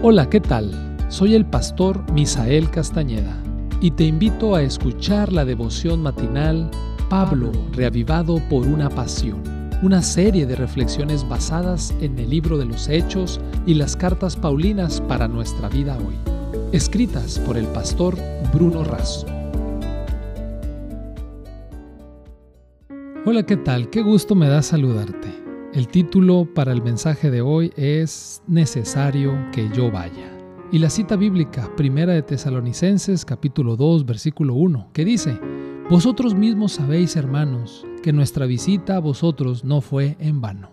Hola, ¿qué tal? Soy el pastor Misael Castañeda y te invito a escuchar la devoción matinal Pablo, reavivado por una pasión, una serie de reflexiones basadas en el libro de los Hechos y las cartas Paulinas para nuestra vida hoy, escritas por el pastor Bruno Razo. Hola, ¿qué tal? Qué gusto me da saludarte. El título para el mensaje de hoy es Necesario que yo vaya. Y la cita bíblica, primera de Tesalonicenses capítulo 2 versículo 1, que dice, Vosotros mismos sabéis, hermanos, que nuestra visita a vosotros no fue en vano.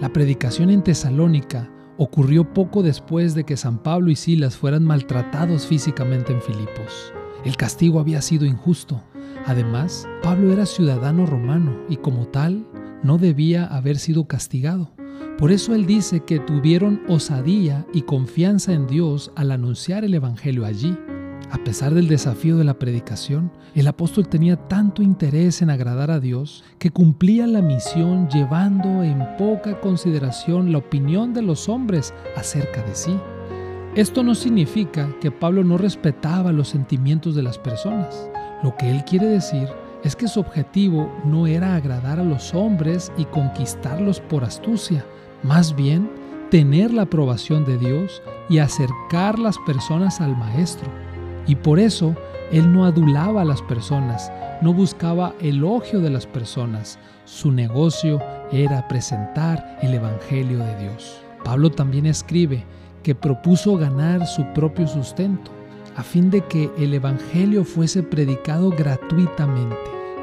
La predicación en Tesalónica ocurrió poco después de que San Pablo y Silas fueran maltratados físicamente en Filipos. El castigo había sido injusto. Además, Pablo era ciudadano romano y como tal no debía haber sido castigado. Por eso él dice que tuvieron osadía y confianza en Dios al anunciar el Evangelio allí. A pesar del desafío de la predicación, el apóstol tenía tanto interés en agradar a Dios que cumplía la misión llevando en poca consideración la opinión de los hombres acerca de sí. Esto no significa que Pablo no respetaba los sentimientos de las personas. Lo que él quiere decir es que su objetivo no era agradar a los hombres y conquistarlos por astucia, más bien tener la aprobación de Dios y acercar las personas al Maestro. Y por eso él no adulaba a las personas, no buscaba elogio de las personas, su negocio era presentar el Evangelio de Dios. Pablo también escribe que propuso ganar su propio sustento a fin de que el Evangelio fuese predicado gratuitamente.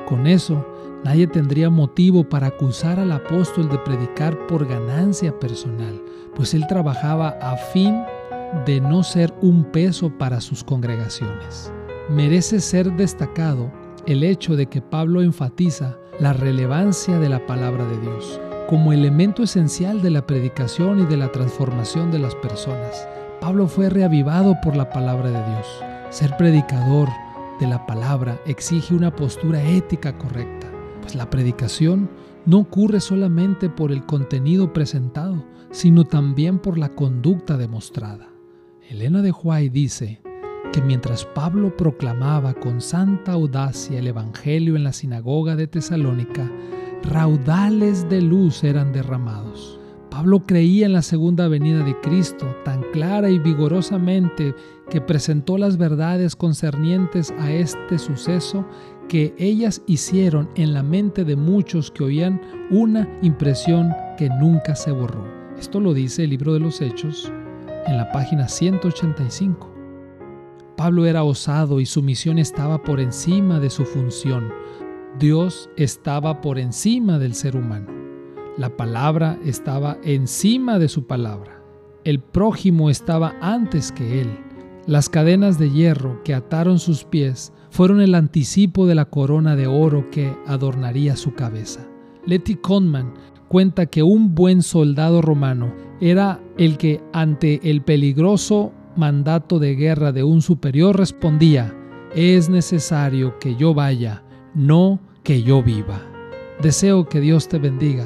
Con eso, nadie tendría motivo para acusar al apóstol de predicar por ganancia personal, pues él trabajaba a fin de no ser un peso para sus congregaciones. Merece ser destacado el hecho de que Pablo enfatiza la relevancia de la palabra de Dios como elemento esencial de la predicación y de la transformación de las personas. Pablo fue reavivado por la palabra de Dios. Ser predicador de la palabra exige una postura ética correcta, pues la predicación no ocurre solamente por el contenido presentado, sino también por la conducta demostrada. Elena de Huay dice que mientras Pablo proclamaba con santa audacia el Evangelio en la sinagoga de Tesalónica, raudales de luz eran derramados. Pablo creía en la segunda venida de Cristo tan clara y vigorosamente que presentó las verdades concernientes a este suceso que ellas hicieron en la mente de muchos que oían una impresión que nunca se borró. Esto lo dice el libro de los Hechos en la página 185. Pablo era osado y su misión estaba por encima de su función. Dios estaba por encima del ser humano. La palabra estaba encima de su palabra. El prójimo estaba antes que él. Las cadenas de hierro que ataron sus pies fueron el anticipo de la corona de oro que adornaría su cabeza. Letty Conman cuenta que un buen soldado romano era el que ante el peligroso mandato de guerra de un superior respondía, es necesario que yo vaya, no que yo viva. Deseo que Dios te bendiga